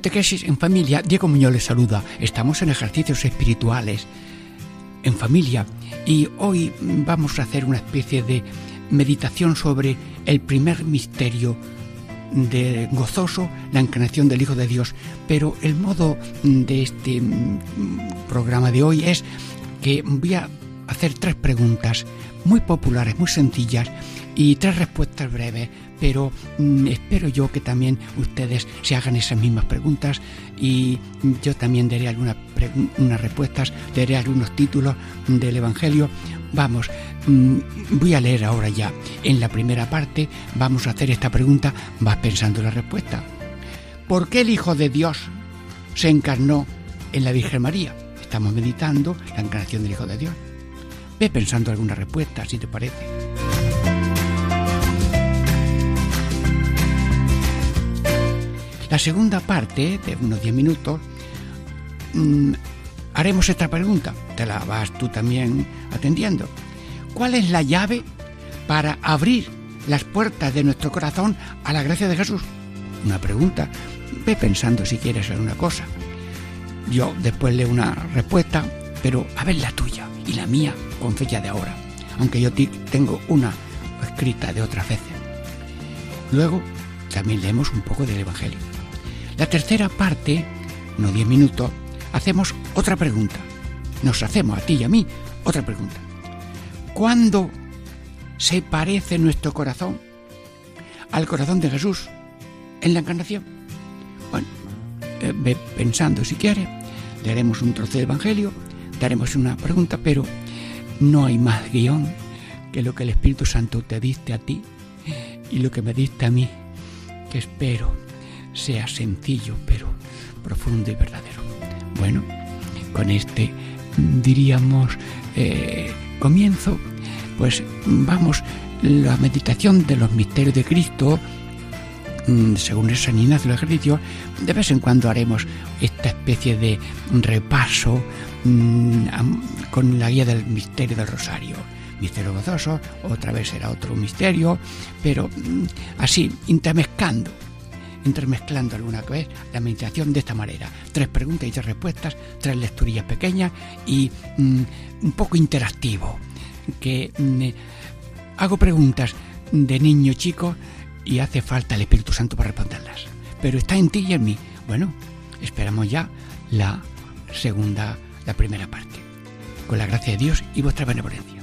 Catequesis en familia, Diego Muñoz les saluda. Estamos en ejercicios espirituales en familia y hoy vamos a hacer una especie de meditación sobre el primer misterio de gozoso, la encarnación del Hijo de Dios. Pero el modo de este mm, programa de hoy es que voy a hacer tres preguntas muy populares, muy sencillas y tres respuestas breves, pero mm, espero yo que también ustedes se hagan esas mismas preguntas y yo también daré algunas unas respuestas, daré algunos títulos del Evangelio. Vamos, mm, voy a leer ahora ya. En la primera parte vamos a hacer esta pregunta, vas pensando la respuesta. ¿Por qué el Hijo de Dios se encarnó en la Virgen María? Estamos meditando la encarnación del Hijo de Dios. Ve pensando alguna respuesta, si te parece. La segunda parte, de unos 10 minutos, mm, haremos esta pregunta. Te la vas tú también atendiendo. ¿Cuál es la llave para abrir las puertas de nuestro corazón a la gracia de Jesús? Una pregunta. Ve pensando si quieres alguna cosa. Yo después leo una respuesta, pero a ver la tuya y la mía con fecha de ahora, aunque yo tengo una escrita de otras veces. Luego también leemos un poco del Evangelio. La tercera parte, no diez minutos, hacemos otra pregunta. Nos hacemos a ti y a mí otra pregunta. ¿Cuándo se parece nuestro corazón al corazón de Jesús en la encarnación? Bueno, eh, pensando si quieres, le haremos un trozo de Evangelio, te haremos una pregunta, pero no hay más guion que lo que el Espíritu Santo te diste a ti y lo que me diste a mí, que espero sea sencillo pero profundo y verdadero. Bueno, con este diríamos eh, comienzo, pues vamos la meditación de los misterios de Cristo mm, según el San Ignacio del Ejercicio, de vez en cuando haremos esta especie de repaso mm, con la guía del misterio del Rosario. Misterio gozoso, otra vez será otro misterio, pero mm, así, intermezcando intermezclando alguna vez la meditación de esta manera. Tres preguntas y tres respuestas, tres lecturillas pequeñas y mm, un poco interactivo. Que mm, hago preguntas de niño chico y hace falta el Espíritu Santo para responderlas. Pero está en ti y en mí. Bueno, esperamos ya la segunda, la primera parte. Con la gracia de Dios y vuestra benevolencia.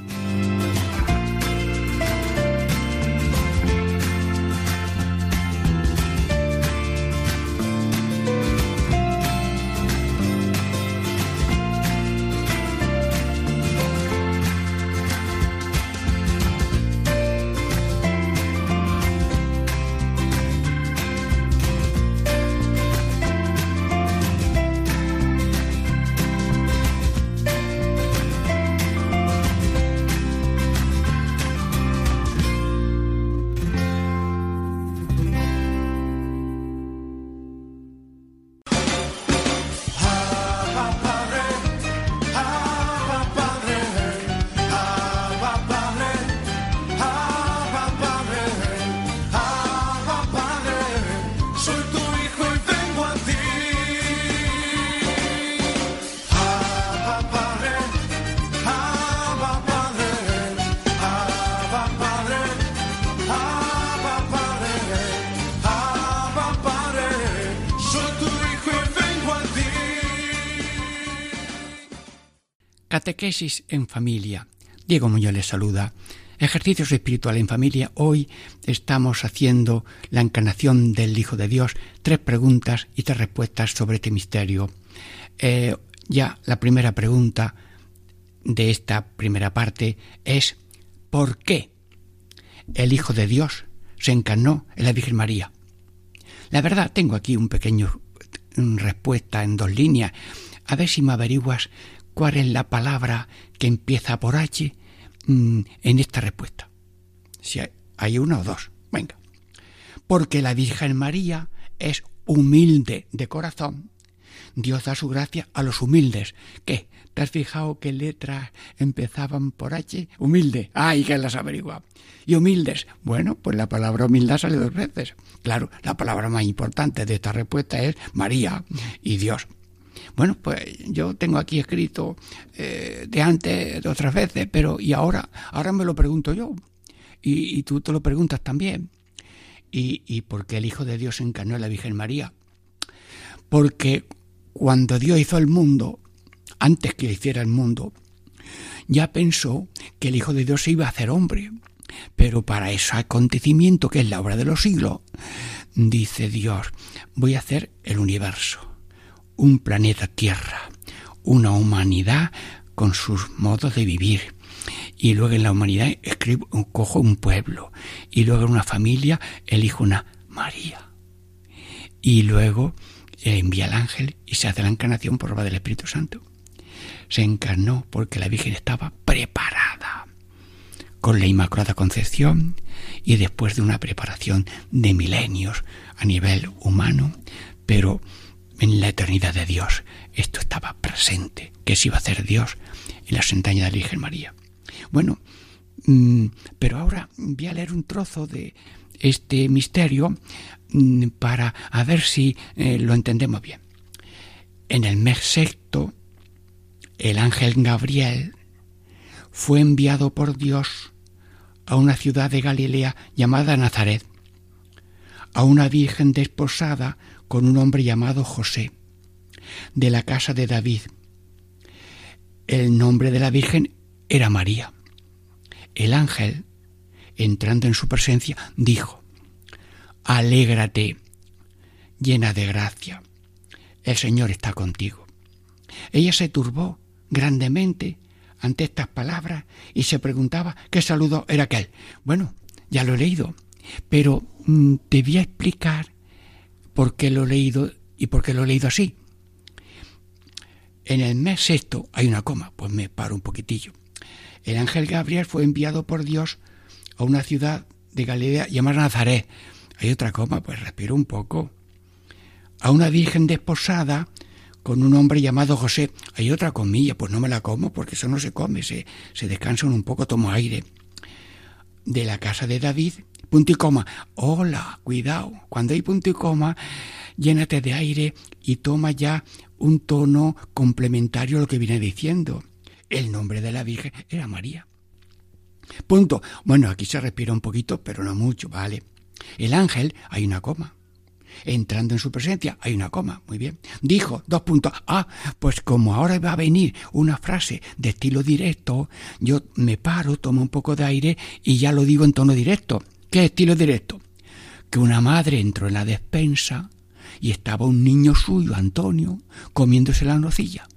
Catequesis en familia. Diego Muñoz les saluda. Ejercicios espirituales en familia. Hoy estamos haciendo la encarnación del Hijo de Dios. Tres preguntas y tres respuestas sobre este misterio. Eh, ya la primera pregunta de esta primera parte es ¿por qué el Hijo de Dios se encarnó en la Virgen María? La verdad, tengo aquí un pequeño respuesta en dos líneas. A ver si me averiguas cuál es la palabra que empieza por H mm, en esta respuesta. Si hay una o dos. Venga. Porque la Virgen María es humilde de corazón. Dios da su gracia a los humildes. ¿Qué? ¿Te has fijado qué letras empezaban por H? Humilde. ¡Ay, que las averigua! Y humildes. Bueno, pues la palabra humildad sale dos veces. Claro, la palabra más importante de esta respuesta es María y Dios. Bueno, pues yo tengo aquí escrito eh, de antes, de otras veces, pero ¿y ahora? Ahora me lo pregunto yo. Y, tú te lo preguntas también. ¿Y, ¿Y por qué el Hijo de Dios encarnó a la Virgen María? Porque cuando Dios hizo el mundo, antes que hiciera el mundo, ya pensó que el Hijo de Dios se iba a hacer hombre. Pero para ese acontecimiento, que es la obra de los siglos, dice Dios, voy a hacer el universo, un planeta Tierra, una humanidad con sus modos de vivir. Y luego en la humanidad cojo un pueblo. Y luego en una familia elijo una María. Y luego envía al ángel y se hace la encarnación por obra del Espíritu Santo. Se encarnó porque la Virgen estaba preparada con la Inmaculada Concepción y después de una preparación de milenios a nivel humano, pero en la eternidad de Dios esto estaba presente, que se iba a hacer Dios en la entrañas de la Virgen María. Bueno, mm, pero ahora voy a leer un trozo de este misterio Mm, para a ver si eh, lo entendemos bien. En el mes sexto, el ángel Gabriel fue enviado por Dios a una ciudad de Galilea llamada Nazaret, a una virgen desposada con un hombre llamado José, de la casa de David. El nombre de la virgen era María. El ángel, entrando en su presencia, dijo, Alégrate, llena de gracia. El Señor está contigo. Ella se turbó grandemente ante estas palabras y se preguntaba qué saludo era aquel. Bueno, ya lo he leído, pero te voy a explicar por qué lo he leído y por qué lo he leído así. En el mes sexto hay una coma, pues me paro un poquitillo. El ángel Gabriel fue enviado por Dios a una ciudad de Galilea llamada Nazaret, hay otra coma, pues respiro un poco. A una virgen desposada con un hombre llamado José. Hay otra comilla, pues no me la como porque eso no se come, se, se descansa un poco, tomo aire. De la casa de David, punto y coma. Hola, cuidado. Cuando hay punto y coma, llénate de aire y toma ya un tono complementario a lo que viene diciendo. El nombre de la Virgen era María. Punto. Bueno, aquí se respira un poquito, pero no mucho, ¿vale? El ángel, hay una coma. Entrando en su presencia, hay una coma. Muy bien. Dijo, dos puntos. Ah, pues como ahora va a venir una frase de estilo directo, yo me paro, tomo un poco de aire y ya lo digo en tono directo. ¿Qué estilo directo? Que una madre entró en la despensa y estaba un niño suyo, Antonio, comiéndose la nocilla.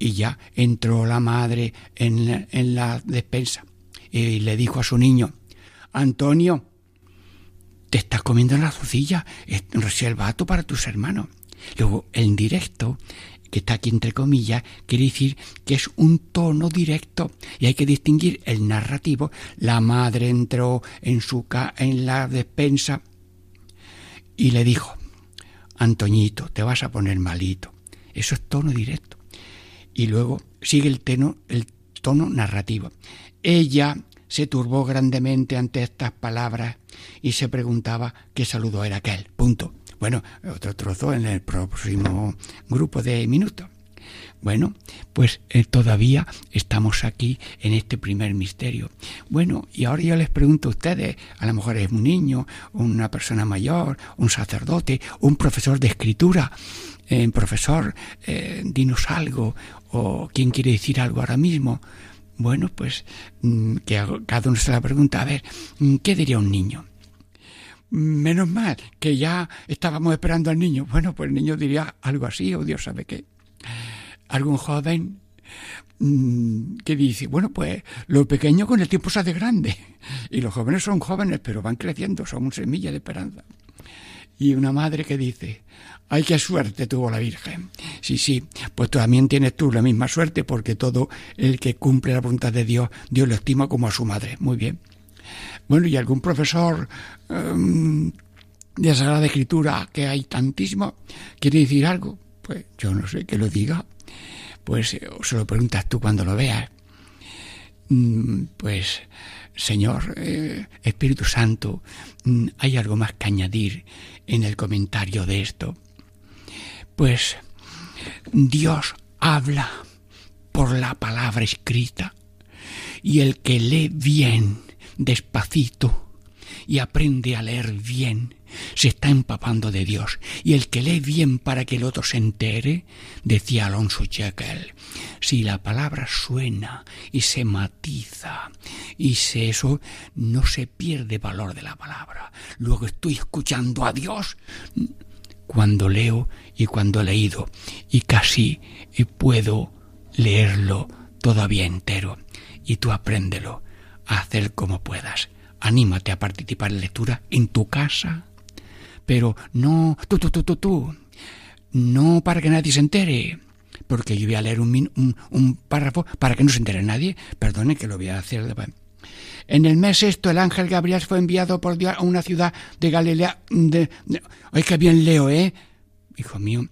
Y ya entró la madre en la, en la despensa y le dijo a su niño, Antonio, te estás comiendo la rocilla, reservato para tus hermanos. Luego, el directo, que está aquí entre comillas, quiere decir que es un tono directo y hay que distinguir el narrativo. La madre entró en, su en la despensa y le dijo, Antoñito, te vas a poner malito. Eso es tono directo. Y luego sigue el, el tono narrativo. Ella se turbó grandemente ante estas palabras y se preguntaba qué saludo era aquel. Punto. Bueno, otro trozo en el próximo grupo de minutos. Bueno, pues eh, todavía estamos aquí en este primer misterio. Bueno, y ahora yo les pregunto a ustedes, a lo mejor es un niño, una persona mayor, un sacerdote, un profesor de escritura, eh, profesor, eh, dinos algo, o quién quiere decir algo ahora mismo. Bueno, pues mm, que cada uno se la pregunta, a ver, mm, ¿qué diría un niño? Menos mal que ya estábamos esperando al niño. Bueno, pues el niño diría algo así, o Dios sabe qué. Algún joven mm, que dice, bueno, pues lo pequeño con el tiempo se hace grande. Y los jóvenes son jóvenes, pero van creciendo, son un semilla de esperanza. Y una madre que dice, ay, qué suerte tuvo la Virgen. Sí, sí, pues también tienes tú la misma suerte porque todo el que cumple la voluntad de Dios, Dios lo estima como a su madre. Muy bien. Bueno, y algún profesor um, de Sagrada Escritura, que hay tantísimo, quiere decir algo. Pues yo no sé que lo diga. Pues eh, se lo preguntas tú cuando lo veas. Mm, pues, Señor, eh, Espíritu Santo, mm, ¿hay algo más que añadir en el comentario de esto? Pues Dios habla por la palabra escrita y el que lee bien, despacito, y aprende a leer bien, se está empapando de Dios. Y el que lee bien para que el otro se entere, decía Alonso Jekyll, si la palabra suena y se matiza y se eso, no se pierde valor de la palabra. Luego estoy escuchando a Dios cuando leo y cuando he leído y casi puedo leerlo todavía entero y tú apréndelo hacer como puedas. Anímate a participar en lectura en tu casa, pero no tú, tú, tú, tú, tú, no para que nadie se entere, porque yo voy a leer un, un, párrafo para que no se entere nadie, perdone que lo voy a hacer En el mes sexto el ángel Gabriel fue enviado por Dios a una ciudad de Galilea. De, Ay, qué bien leo, ¿eh? Hijo mío,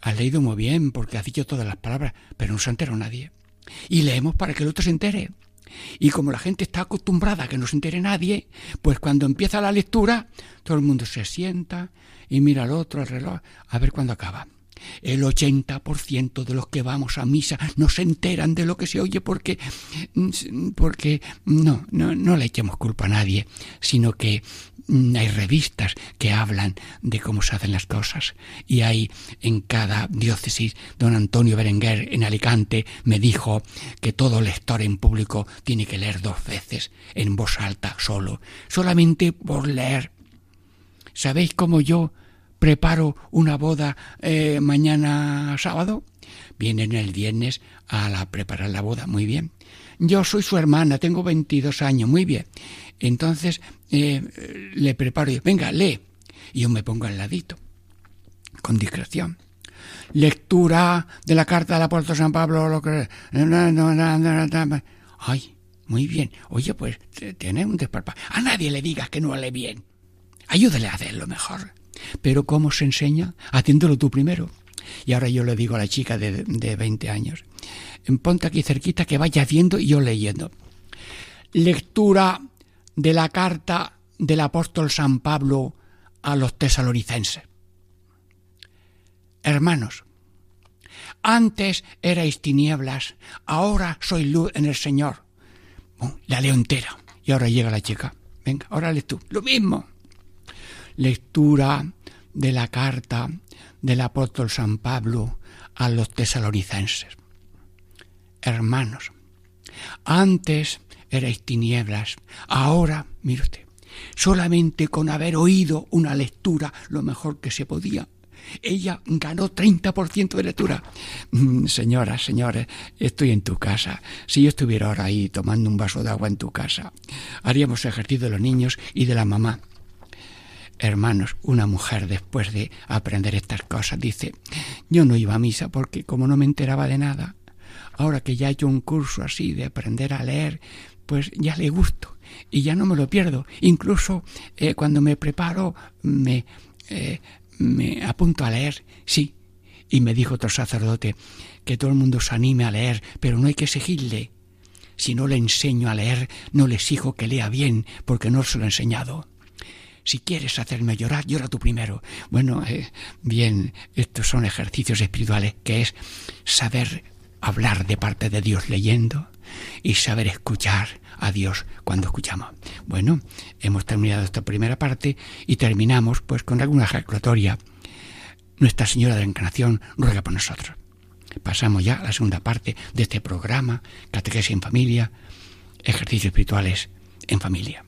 has leído muy bien porque has dicho todas las palabras, pero no se enteró nadie. Y leemos para que el otro se entere. Y como la gente está acostumbrada a que no se entere nadie, pues cuando empieza la lectura, todo el mundo se sienta y mira al otro, al reloj, a ver cuándo acaba. El 80% de los que vamos a misa no se enteran de lo que se oye porque, porque no, no, no le echemos culpa a nadie, sino que hay revistas que hablan de cómo se hacen las cosas. Y hay en cada diócesis, don Antonio Berenguer en Alicante me dijo que todo lector en público tiene que leer dos veces, en voz alta solo, solamente por leer. ¿Sabéis cómo yo preparo una boda eh, mañana sábado. Vienen el viernes a la, preparar la boda, muy bien. Yo soy su hermana, tengo 22 años, muy bien. Entonces eh, le preparo y venga, lee. Y yo me pongo al ladito, con discreción. Lectura de la carta del apóstol San Pablo. Lo que... Ay, muy bien. Oye, pues tiene un desparpajo. A nadie le digas que no lee bien. Ayúdale a hacerlo mejor. Pero ¿cómo se enseña? Haciéndolo tú primero. Y ahora yo le digo a la chica de, de 20 años, ponte aquí cerquita que vaya viendo y yo leyendo. Lectura de la carta del apóstol San Pablo a los tesalonicenses. Hermanos, antes erais tinieblas, ahora soy luz en el Señor. la leo entera. Y ahora llega la chica. Venga, ahora lees tú. Lo mismo lectura de la carta del apóstol San Pablo a los tesalonicenses. Hermanos, antes erais tinieblas, ahora, mire usted, solamente con haber oído una lectura lo mejor que se podía, ella ganó 30% de lectura. Mm, señoras, señores, estoy en tu casa. Si yo estuviera ahora ahí tomando un vaso de agua en tu casa, haríamos ejercicio de los niños y de la mamá. Hermanos, una mujer después de aprender estas cosas dice, yo no iba a misa porque como no me enteraba de nada, ahora que ya he hecho un curso así de aprender a leer, pues ya le gusto y ya no me lo pierdo. Incluso eh, cuando me preparo me, eh, me apunto a leer, sí. Y me dijo otro sacerdote que todo el mundo se anime a leer, pero no hay que exigirle. Si no le enseño a leer, no le exijo que lea bien, porque no se lo he enseñado. Si quieres hacerme llorar, llora tú primero. Bueno, eh, bien, estos son ejercicios espirituales que es saber hablar de parte de Dios leyendo y saber escuchar a Dios cuando escuchamos. Bueno, hemos terminado esta primera parte y terminamos pues con alguna ejaculatoria. Nuestra Señora de la Encarnación ruega por nosotros. Pasamos ya a la segunda parte de este programa, Catequesis en Familia, ejercicios espirituales en familia.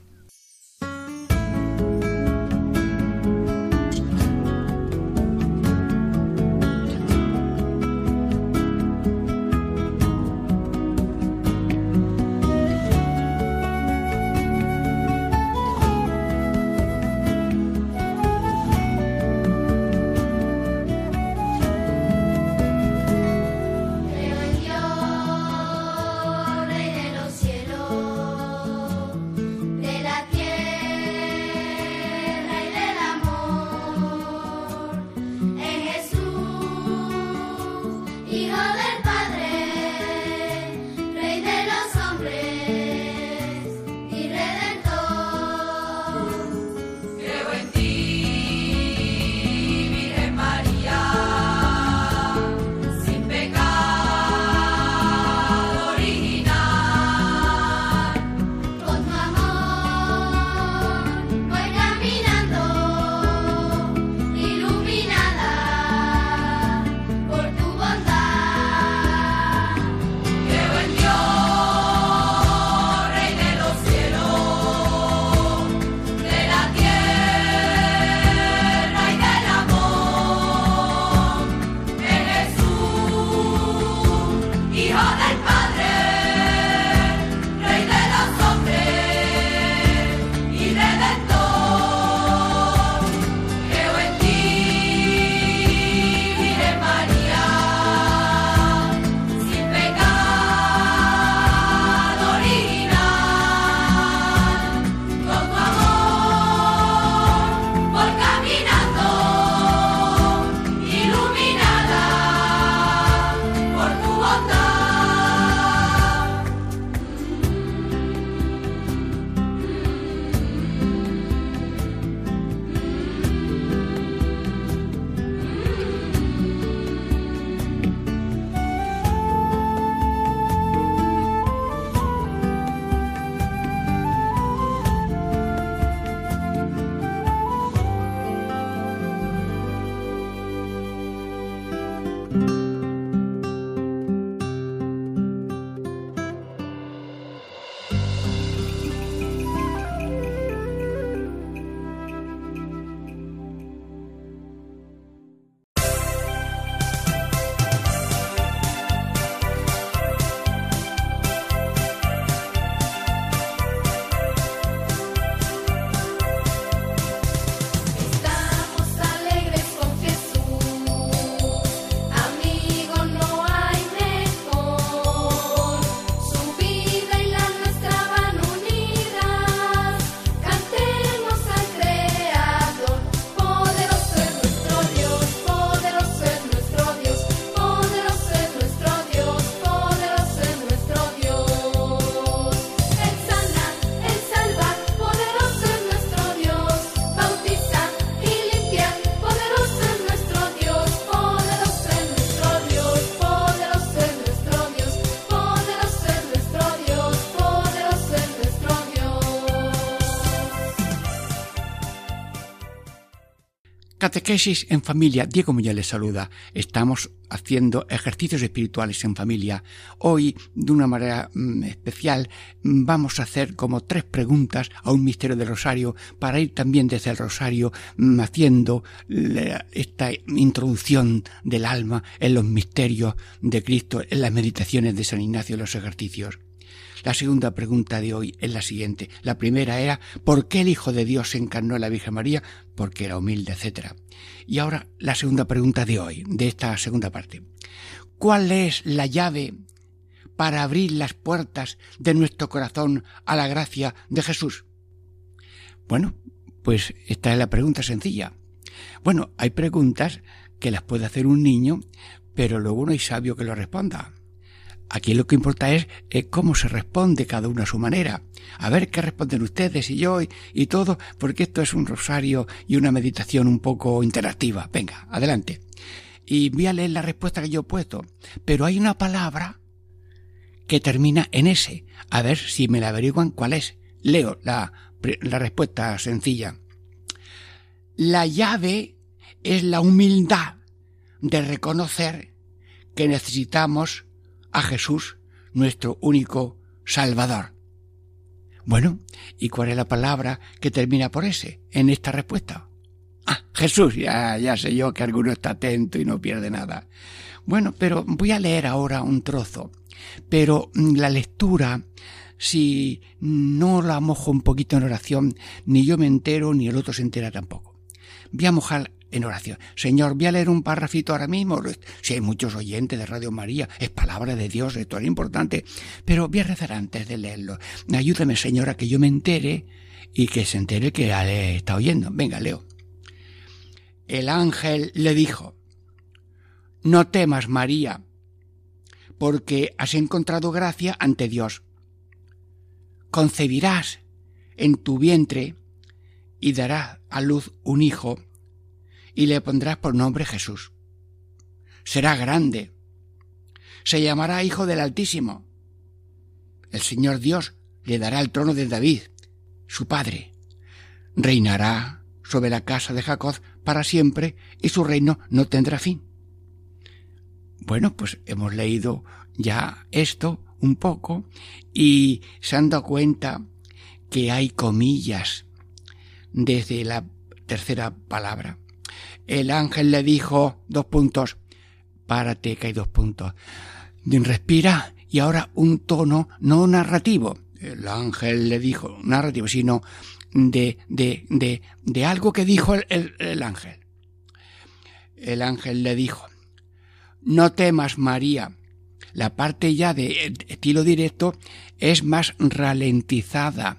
Catequesis en familia. Diego Muñoz les saluda. Estamos haciendo ejercicios espirituales en familia. Hoy, de una manera mm, especial, mm, vamos a hacer como tres preguntas a un misterio del rosario para ir también desde el rosario mm, haciendo esta introducción del alma en los misterios de Cristo, en las meditaciones de San Ignacio, en los ejercicios. La segunda pregunta de hoy es la siguiente. La primera era ¿por qué el Hijo de Dios se encarnó en la Virgen María? Porque era humilde, etc. Y ahora la segunda pregunta de hoy, de esta segunda parte. ¿Cuál es la llave para abrir las puertas de nuestro corazón a la gracia de Jesús? Bueno, pues esta es la pregunta sencilla. Bueno, hay preguntas que las puede hacer un niño, pero luego no hay sabio que lo responda. Aquí lo que importa es cómo se responde cada uno a su manera. A ver qué responden ustedes y yo y, todo, porque esto es un rosario y una meditación un poco interactiva. Venga, adelante. Y voy a leer la respuesta que yo he puesto. Pero hay una palabra que termina en ese. A ver si me la averiguan cuál es. Leo la, la respuesta sencilla. La llave es la humildad de reconocer que necesitamos a Jesús, nuestro único Salvador. Bueno, ¿y cuál es la palabra que termina por ese en esta respuesta? Ah, Jesús, ya, ya sé yo que alguno está atento y no pierde nada. Bueno, pero voy a leer ahora un trozo. Pero mm, la lectura, si no la mojo un poquito en oración, ni yo me entero, ni el otro se entera tampoco. Voy a mojar en oración. Señor, voy a leer un párrafito ahora mismo. Si hay muchos oyentes de Radio María, es palabra de Dios, esto es importante. Pero voy a rezar antes de leerlo. Ayúdame, Señor, a que yo me entere y que se entere que está oyendo. Venga, leo. El ángel le dijo, No temas, María, porque has encontrado gracia ante Dios. Concebirás en tu vientre y darás a luz un hijo y le pondrás por nombre Jesús. Será grande. Se llamará Hijo del Altísimo. El Señor Dios le dará el trono de David, su padre. Reinará sobre la casa de Jacob para siempre y su reino no tendrá fin. Bueno, pues hemos leído ya esto un poco y se han dado cuenta que hay comillas desde la tercera palabra. El ángel le dijo, dos puntos, párate que hay dos puntos. Respira y ahora un tono no narrativo. El ángel le dijo, narrativo, sino de, de, de, de algo que dijo el, el ángel. El ángel le dijo, no temas María. La parte ya de estilo directo es más ralentizada,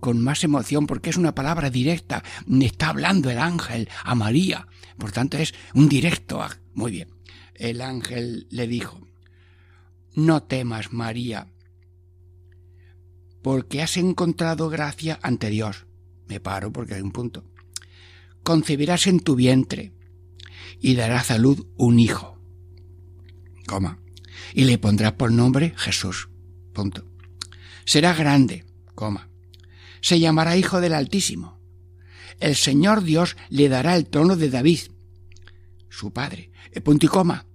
con más emoción, porque es una palabra directa. Está hablando el ángel a María. Por tanto, es un directo. Muy bien. El ángel le dijo, no temas, María, porque has encontrado gracia ante Dios. Me paro porque hay un punto. Concebirás en tu vientre y darás a luz un hijo. Coma. Y le pondrás por nombre Jesús. Punto. Será grande, coma. Se llamará Hijo del Altísimo el Señor Dios le dará el trono de David, su padre. El eh, punto y coma.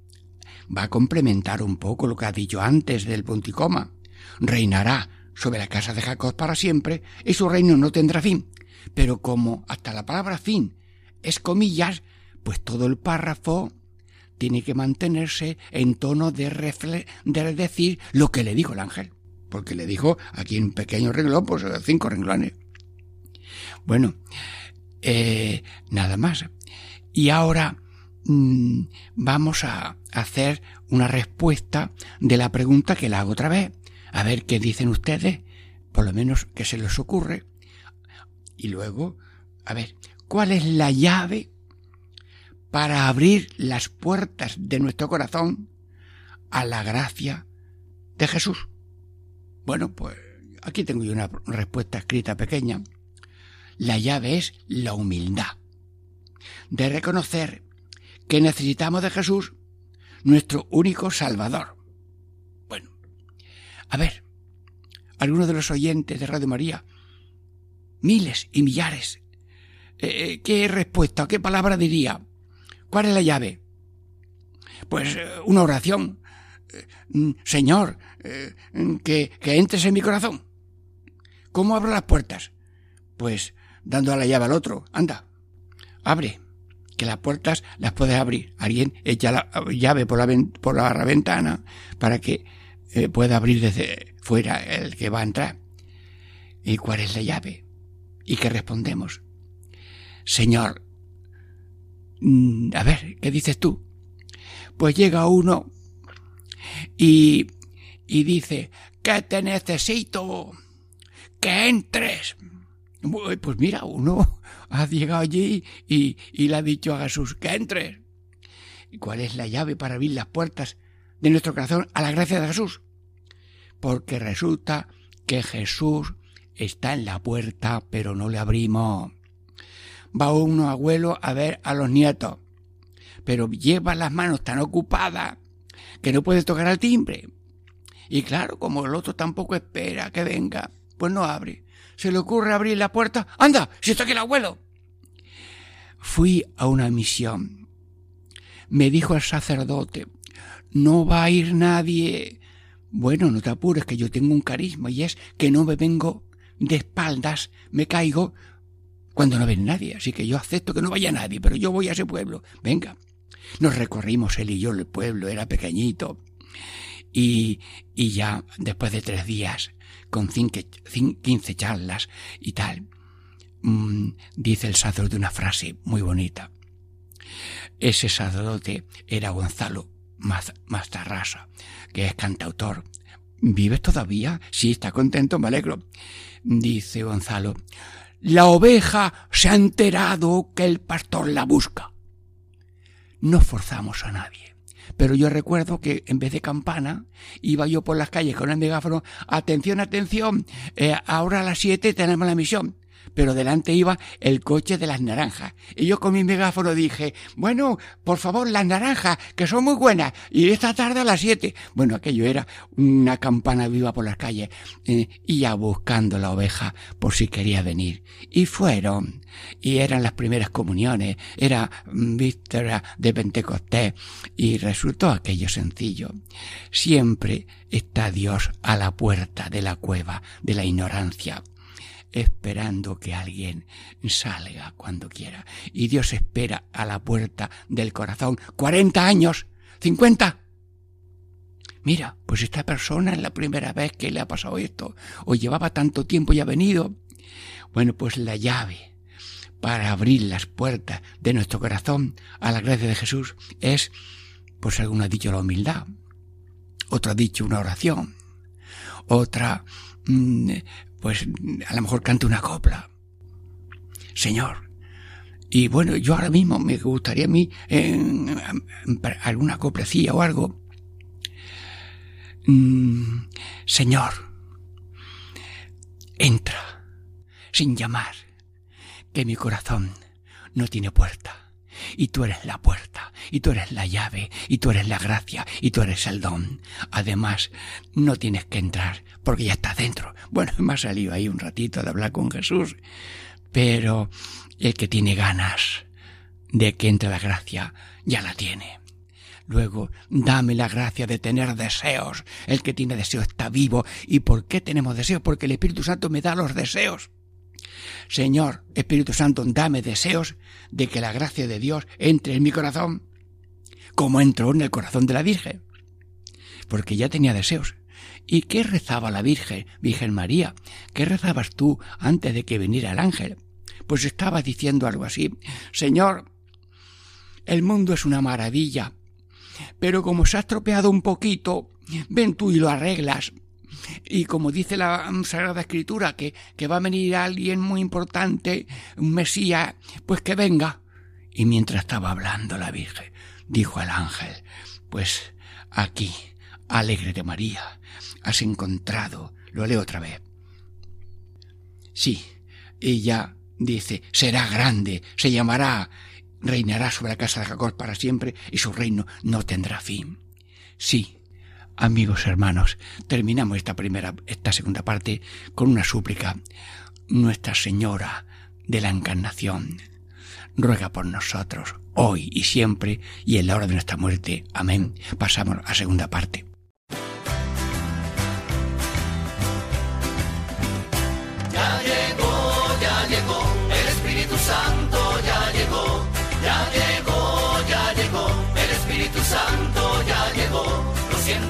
Va a complementar un poco lo que ha dicho antes del punto y coma. Reinará sobre la casa de Jacob para siempre y su reino no tendrá fin. Pero como hasta la palabra fin es comillas, pues todo el párrafo tiene que mantenerse en tono de, de decir lo que le dijo el ángel. Porque le dijo aquí en un pequeño renglón, pues cinco renglones. Bueno, eh, nada más. Y ahora mm, vamos a hacer una respuesta de la pregunta que la hago otra vez. A ver qué dicen ustedes, por lo menos que se les ocurre. Y luego, a ver, ¿cuál es la llave para abrir las puertas de nuestro corazón a la gracia de Jesús? Bueno, pues aquí tengo yo una respuesta escrita pequeña. La llave es la humildad, de reconocer que necesitamos de Jesús, nuestro único Salvador. Bueno, a ver, algunos de los oyentes de Radio María, miles y millares, eh, ¿qué respuesta, qué palabra diría? ¿Cuál es la llave? Pues eh, una oración. Mm, Señor, que, que entres en mi corazón. ¿Cómo abro las puertas? Pues dando a la llave al otro. Anda, abre que las puertas las puedes abrir. Alguien echa la llave por la, por la ventana para que eh, pueda abrir desde fuera el que va a entrar. ¿Y cuál es la llave? ¿Y qué respondemos? Señor, mm, a ver, ¿qué dices tú? Pues llega uno y, y dice, que te necesito, que entres. Pues mira, uno ha llegado allí y, le ha dicho a Jesús que entre. ¿Y cuál es la llave para abrir las puertas de nuestro corazón a la gracia de Jesús? Porque resulta que Jesús está en la puerta, pero no le abrimos. Va uno abuelo a ver a los nietos, pero lleva las manos tan ocupadas que no puede tocar al timbre. Y claro, como el otro tampoco espera que venga, pues no abre se le ocurre abrir la puerta. ¡Anda! ¡Si está aquí el abuelo! Fui a una misión. Me dijo el sacerdote, no va a ir nadie. Bueno, no te apures, que yo tengo un carisma y es que no me vengo de espaldas, me caigo cuando no ven nadie. Así que yo acepto que no vaya nadie, pero yo voy a ese pueblo. Venga. Nos recorrimos él y yo el pueblo, era pequeñito. Y, y ya después de tres días con quince charlas y tal, mm, dice el sacerdote una frase muy bonita. Ese sacerdote era Gonzalo Mastarrasa, que es cantautor. ¿Vives todavía? Sí, está contento, me alegro. Dice Gonzalo, la oveja se ha enterado que el pastor la busca. No forzamos a nadie. Pero yo recuerdo que en vez de campana, iba yo por las calles con el megáfono, atención, atención, eh, ahora a las siete tenemos la misión pero delante iba el coche de las naranjas. Y yo con mi megáfono dije, bueno, por favor, las naranjas, que son muy buenas, y esta tarde a las siete. Bueno, aquello era una campana viva por las calles, eh, y ya buscando la oveja por si quería venir. Y fueron, y eran las primeras comuniones, era víspera de Pentecostés, y resultó aquello sencillo. Siempre está Dios a la puerta de la cueva de la ignorancia esperando que alguien salga cuando quiera. Y Dios espera a la puerta del corazón. ¡Cuarenta años! ¡Cincuenta! Mira, pues esta persona es la primera vez que le ha pasado esto, o llevaba tanto tiempo y ha venido. Bueno, pues la llave para abrir las puertas de nuestro corazón a la gracia de Jesús es, pues alguno ha dicho la humildad, otro ha dicho una oración, otra mm, pues a lo mejor cante una copla. Señor. Y bueno, yo ahora mismo me gustaría a mí alguna coplecilla o algo. Mm, señor, entra sin llamar, que mi corazón no tiene puerta y tú eres la puerta, y tú eres la llave, y tú eres la gracia, y tú eres el don. Además, no tienes que entrar, porque ya estás dentro. Bueno, me ha salido ahí un ratito de hablar con Jesús, pero el que tiene ganas de que entre la gracia, ya la tiene. Luego, dame la gracia de tener deseos. El que tiene deseo está vivo. ¿Y por qué tenemos deseos? Porque el Espíritu Santo me da los deseos. Señor Espíritu Santo, dame deseos de que la gracia de Dios entre en mi corazón, como entró en el corazón de la Virgen. Porque ya tenía deseos. ¿Y qué rezaba la Virgen, Virgen María? ¿Qué rezabas tú antes de que viniera el ángel? Pues estaba diciendo algo así. Señor, el mundo es una maravilla, pero como se ha estropeado un poquito, ven tú y lo arreglas y como dice la Sagrada Escritura, que, que va a venir alguien muy importante, un Mesías, pues que venga. Y mientras estaba hablando la Virgen, dijo al ángel, pues aquí, alegre de María, has encontrado, lo leo otra vez. Sí, ella dice, será grande, se llamará, reinará sobre la casa de Jacob para siempre y su reino no tendrá fin. Sí, Amigos hermanos, terminamos esta primera, esta segunda parte con una súplica. Nuestra Señora de la encarnación. Ruega por nosotros, hoy y siempre, y en la hora de nuestra muerte. Amén. Pasamos a segunda parte.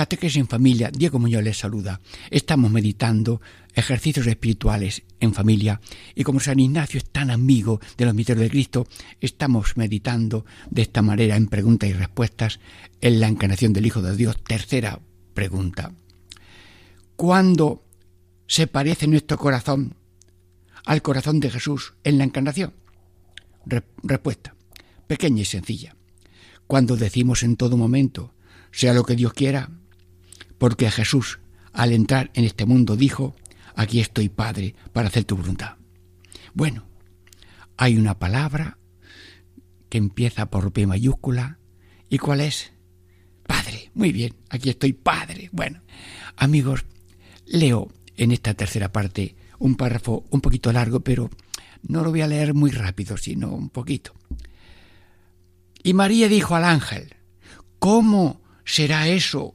Catequesis en familia, Diego Muñoz les saluda. Estamos meditando ejercicios espirituales en familia y como San Ignacio es tan amigo de los misterios de Cristo, estamos meditando de esta manera en preguntas y respuestas en la encarnación del Hijo de Dios. Tercera pregunta. ¿Cuándo se parece nuestro corazón al corazón de Jesús en la encarnación? Re- respuesta. Pequeña y sencilla. Cuando decimos en todo momento, sea lo que Dios quiera, porque Jesús, al entrar en este mundo, dijo, aquí estoy, Padre, para hacer tu voluntad. Bueno, hay una palabra que empieza por P mayúscula, ¿y cuál es? Padre. Muy bien, aquí estoy, Padre. Bueno, amigos, leo en esta tercera parte un párrafo un poquito largo, pero no lo voy a leer muy rápido, sino un poquito. Y María dijo al ángel, ¿cómo será eso?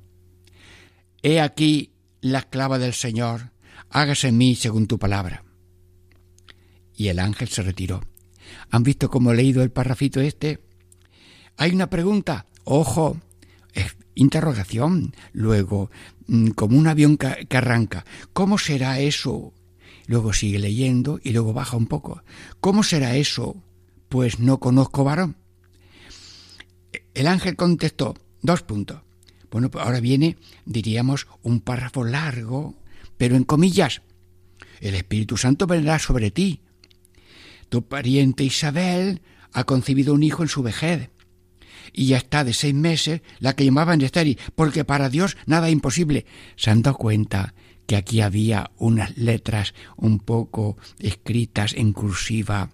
He aquí la esclava del Señor, hágase en mí según tu palabra. Y el ángel se retiró. ¿Han visto cómo he leído el parrafito este? Hay una pregunta, ojo, es interrogación, luego, mm, como un avión que arranca, ¿cómo será eso? Luego sigue leyendo y luego baja un poco. ¿Cómo será eso? Pues no conozco varón. El ángel contestó, dos puntos. Bueno, pues ahora viene, diríamos, un párrafo largo, pero en comillas. El Espíritu Santo vendrá sobre ti. Tu pariente Isabel ha concebido un hijo en su vejez. Y ya está de seis meses la que llamaban estéril, porque para Dios nada es imposible. ¿Se han dado cuenta que aquí había unas letras un poco escritas en cursiva,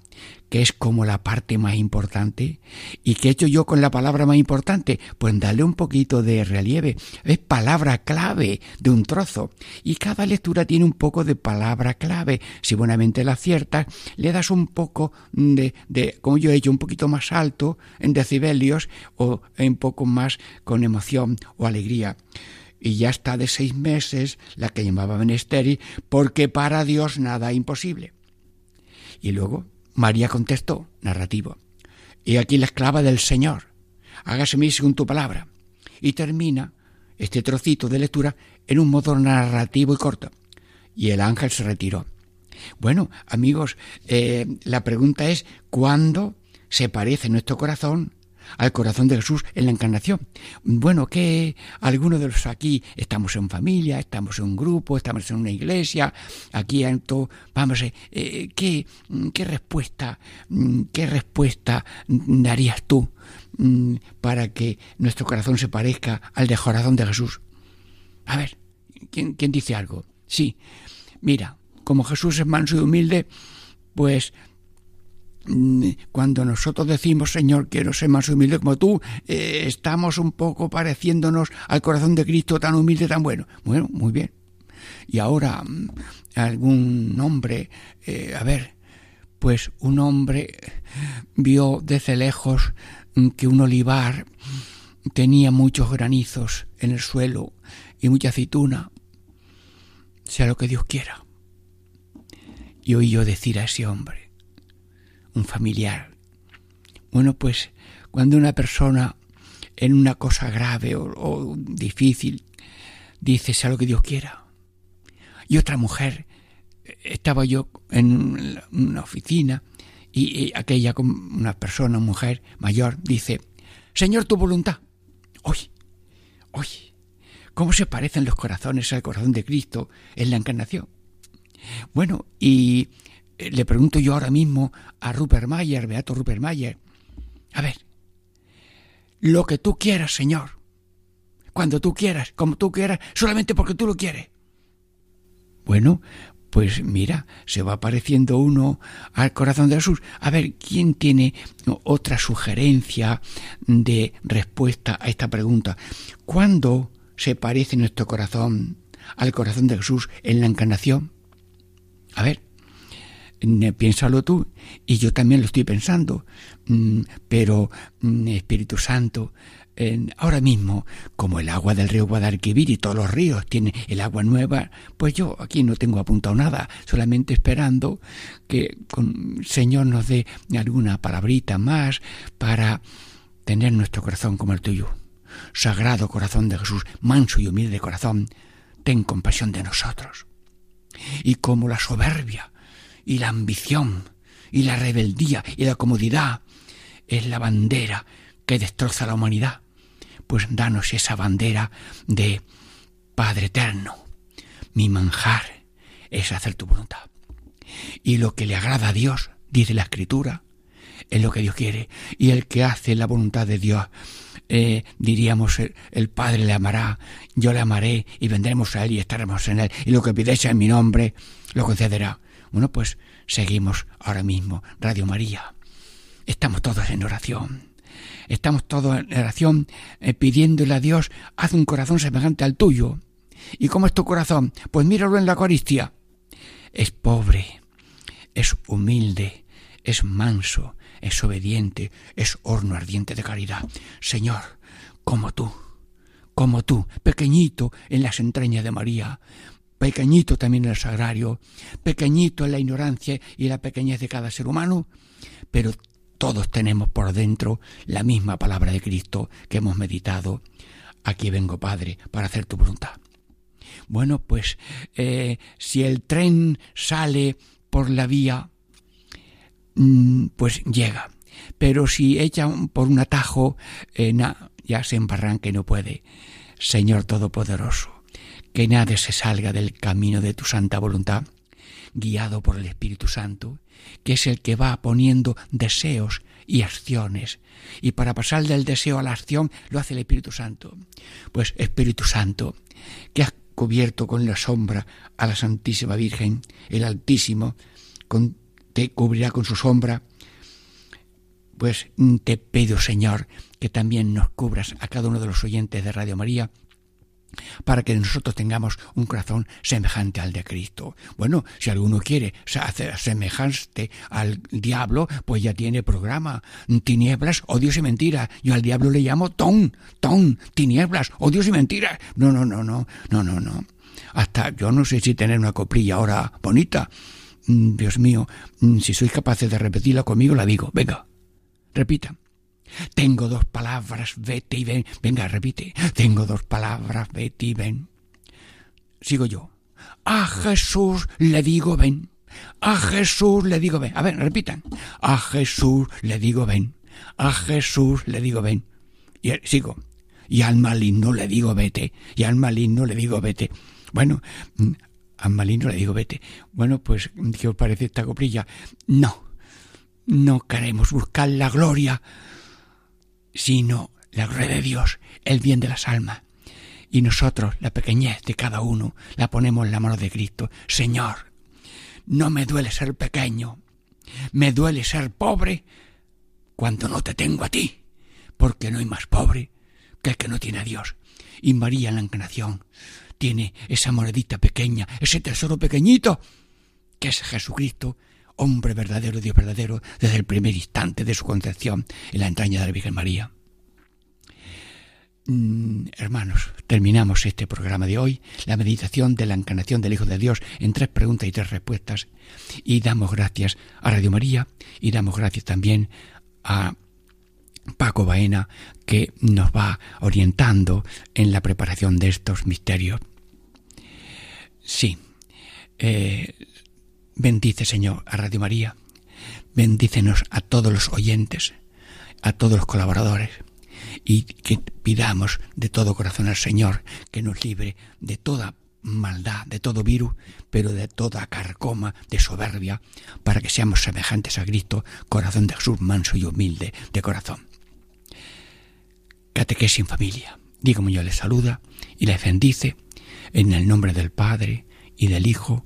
que es como la parte más importante. ¿Y qué he hecho yo con la palabra más importante? Pues darle un poquito de relieve. Es palabra clave de un trozo. Y cada lectura tiene un poco de palabra clave. Si buenamente la aciertas, le das un poco de, de, como yo he hecho, un poquito más alto en decibelios o un poco más con emoción o alegría y ya está de seis meses la que llamaban estéril, porque para Dios nada imposible. Y luego María contestó, narrativo, y aquí la esclava del Señor, hágase mí según tu palabra. Y termina este trocito de lectura en un modo narrativo y corto. Y el ángel se retiró. Bueno, amigos, eh, la pregunta es, ¿cuándo se parece nuestro corazón al corazón de Jesús en la encarnación. Bueno, que algunos de los aquí estamos en familia, estamos en un grupo, estamos en una iglesia, aquí vamos, eh, ¿qué, ¿qué respuesta, qué respuesta darías tú mm, para que nuestro corazón se parezca al de corazón de Jesús? A ver, ¿quién, ¿quién dice algo? Sí, mira, como Jesús es manso y humilde, pues cuando nosotros decimos, Señor, quiero ser más humilde como tú, eh, estamos un poco pareciéndonos al corazón de Cristo tan humilde, tan bueno. Bueno, muy bien. Y ahora mm, algún hombre, eh, a ver, pues un hombre vio desde lejos mm, que un olivar tenía muchos granizos en el suelo y mucha aceituna, sea lo que Dios quiera. Y oí yo decir a ese hombre, un familiar, bueno, pues cuando una persona en una cosa grave o, difícil dice, sea lo que Dios quiera. Y otra mujer, estaba yo en una oficina y, aquella una persona, mujer mayor, dice, Señor, tu voluntad. Oye, oye, ¿cómo se parecen los corazones al corazón de Cristo en la encarnación? Bueno, y eh, le pregunto yo ahora mismo a Rupert Mayer, Beato Rupert Mayer, a ver, lo que tú quieras, Señor, cuando tú quieras, como tú quieras, solamente porque tú lo quieres. Bueno, pues mira, se va apareciendo uno al corazón de Jesús. A ver, ¿quién tiene otra sugerencia de respuesta a esta pregunta? ¿Cuándo se parece nuestro corazón al corazón de Jesús en la encarnación? A ver, piénsalo tú y yo también lo estoy pensando, mm, pero mm, Espíritu Santo, ahora mismo, como el agua del río Guadalquivir y todos los ríos tienen el agua nueva, pues yo aquí no tengo apuntado nada, solamente esperando que el Señor nos dé alguna palabrita más para tener nuestro corazón como el tuyo. Sagrado corazón de Jesús, manso y humilde corazón, ten compasión de nosotros. Y como la soberbia y la ambición y la rebeldía y la comodidad es la bandera que destroza la humanidad. Pues danos esa bandera de Padre eterno. Mi manjar es hacer tu voluntad. Y lo que le agrada a Dios, dice la Escritura, es lo que Dios quiere. Y el que hace la voluntad de Dios, eh, diríamos, el, Padre le amará, yo le amaré y vendremos a Él y estaremos en Él. Y lo que pidáis en mi nombre, lo concederá. Bueno, pues seguimos ahora mismo Radio María. Estamos todos en oración. Estamos todos en oración eh, pidiéndole a Dios, haz un corazón semejante al tuyo. ¿Y cómo es tu corazón? Pues míralo en la Eucaristía. Es pobre, es humilde, es manso, es obediente, es horno ardiente de caridad. Señor, como tú, como tú, pequeñito en las entrañas de María, pequeñito también el sagrario, pequeñito en la ignorancia y la pequeñez de cada ser humano, pero todos tenemos por dentro la misma palabra de Cristo que hemos meditado. Aquí vengo, Padre, para hacer tu voluntad. Bueno, pues eh, si el tren sale por la vía, mm, pues llega. Pero si echa por un atajo, eh, ya se embarranca y no puede. Señor Todopoderoso, que nadie se salga del camino de tu santa voluntad, guiado por el Espíritu Santo, que es el que va poniendo deseos y acciones. Y para pasar del deseo a la acción lo hace el Espíritu Santo. Pues Espíritu Santo, que has cubierto con la sombra a la Santísima Virgen, el Altísimo, te cubrirá con su sombra, pues te pido, Señor, que también nos cubras a cada uno de los oyentes de Radio María para que nosotros tengamos un corazón semejante al de Cristo. Bueno, si alguno quiere hacer semejante al diablo, pues ya tiene programa. Tinieblas, odios y mentiras. Yo al diablo le llamo ton, ton, tinieblas, odios y mentiras. No, no, no, no, no, no, no. Hasta yo no sé si tener una coplilla ahora bonita. Mm, Dios mío, mm, si sois capaces de repetirla conmigo, la digo. Venga, repita. Tengo dos palabras, vete y ven. Venga, repite. Tengo dos palabras, vete y ven. Sigo yo. A Jesús le digo ven. A Jesús le digo ven. A ver, repitan. A Jesús le digo ven. A Jesús le digo ven. Y sigo. Y al maligno le digo vete. Y al maligno le digo vete. Bueno, mm, al maligno le digo vete. Bueno, pues, ¿qué os parece esta coprilla? No. No queremos buscar la gloria sino la gloria de Dios, el bien de las almas. Y nosotros, la pequeñez de cada uno, la ponemos en la mano de Cristo. Señor, no me duele ser pequeño, me duele ser pobre cuando no te tengo a ti, porque no hay más pobre que el que no tiene a Dios. Y María en la encarnación tiene esa monedita pequeña, ese tesoro pequeñito, que es Jesucristo, hombre verdadero, Dios verdadero, desde el primer instante de su concepción en la entraña de la Virgen María. Mm, hermanos, terminamos este programa de hoy, la meditación de la encarnación del Hijo de Dios en tres preguntas y tres respuestas, y damos gracias a Radio María y damos gracias también a Paco Baena, que nos va orientando en la preparación de estos misterios. Sí, eh, bendice Señor a Radio María, bendícenos a todos los oyentes, a todos los colaboradores, y que pidamos de todo corazón al Señor que nos libre de toda maldad, de todo virus, pero de toda carcoma de soberbia, para que seamos semejantes a Cristo, corazón de Jesús manso y humilde de corazón. Catequesis en familia. Diego Muñoz les saluda y les bendice en el nombre del Padre y del Hijo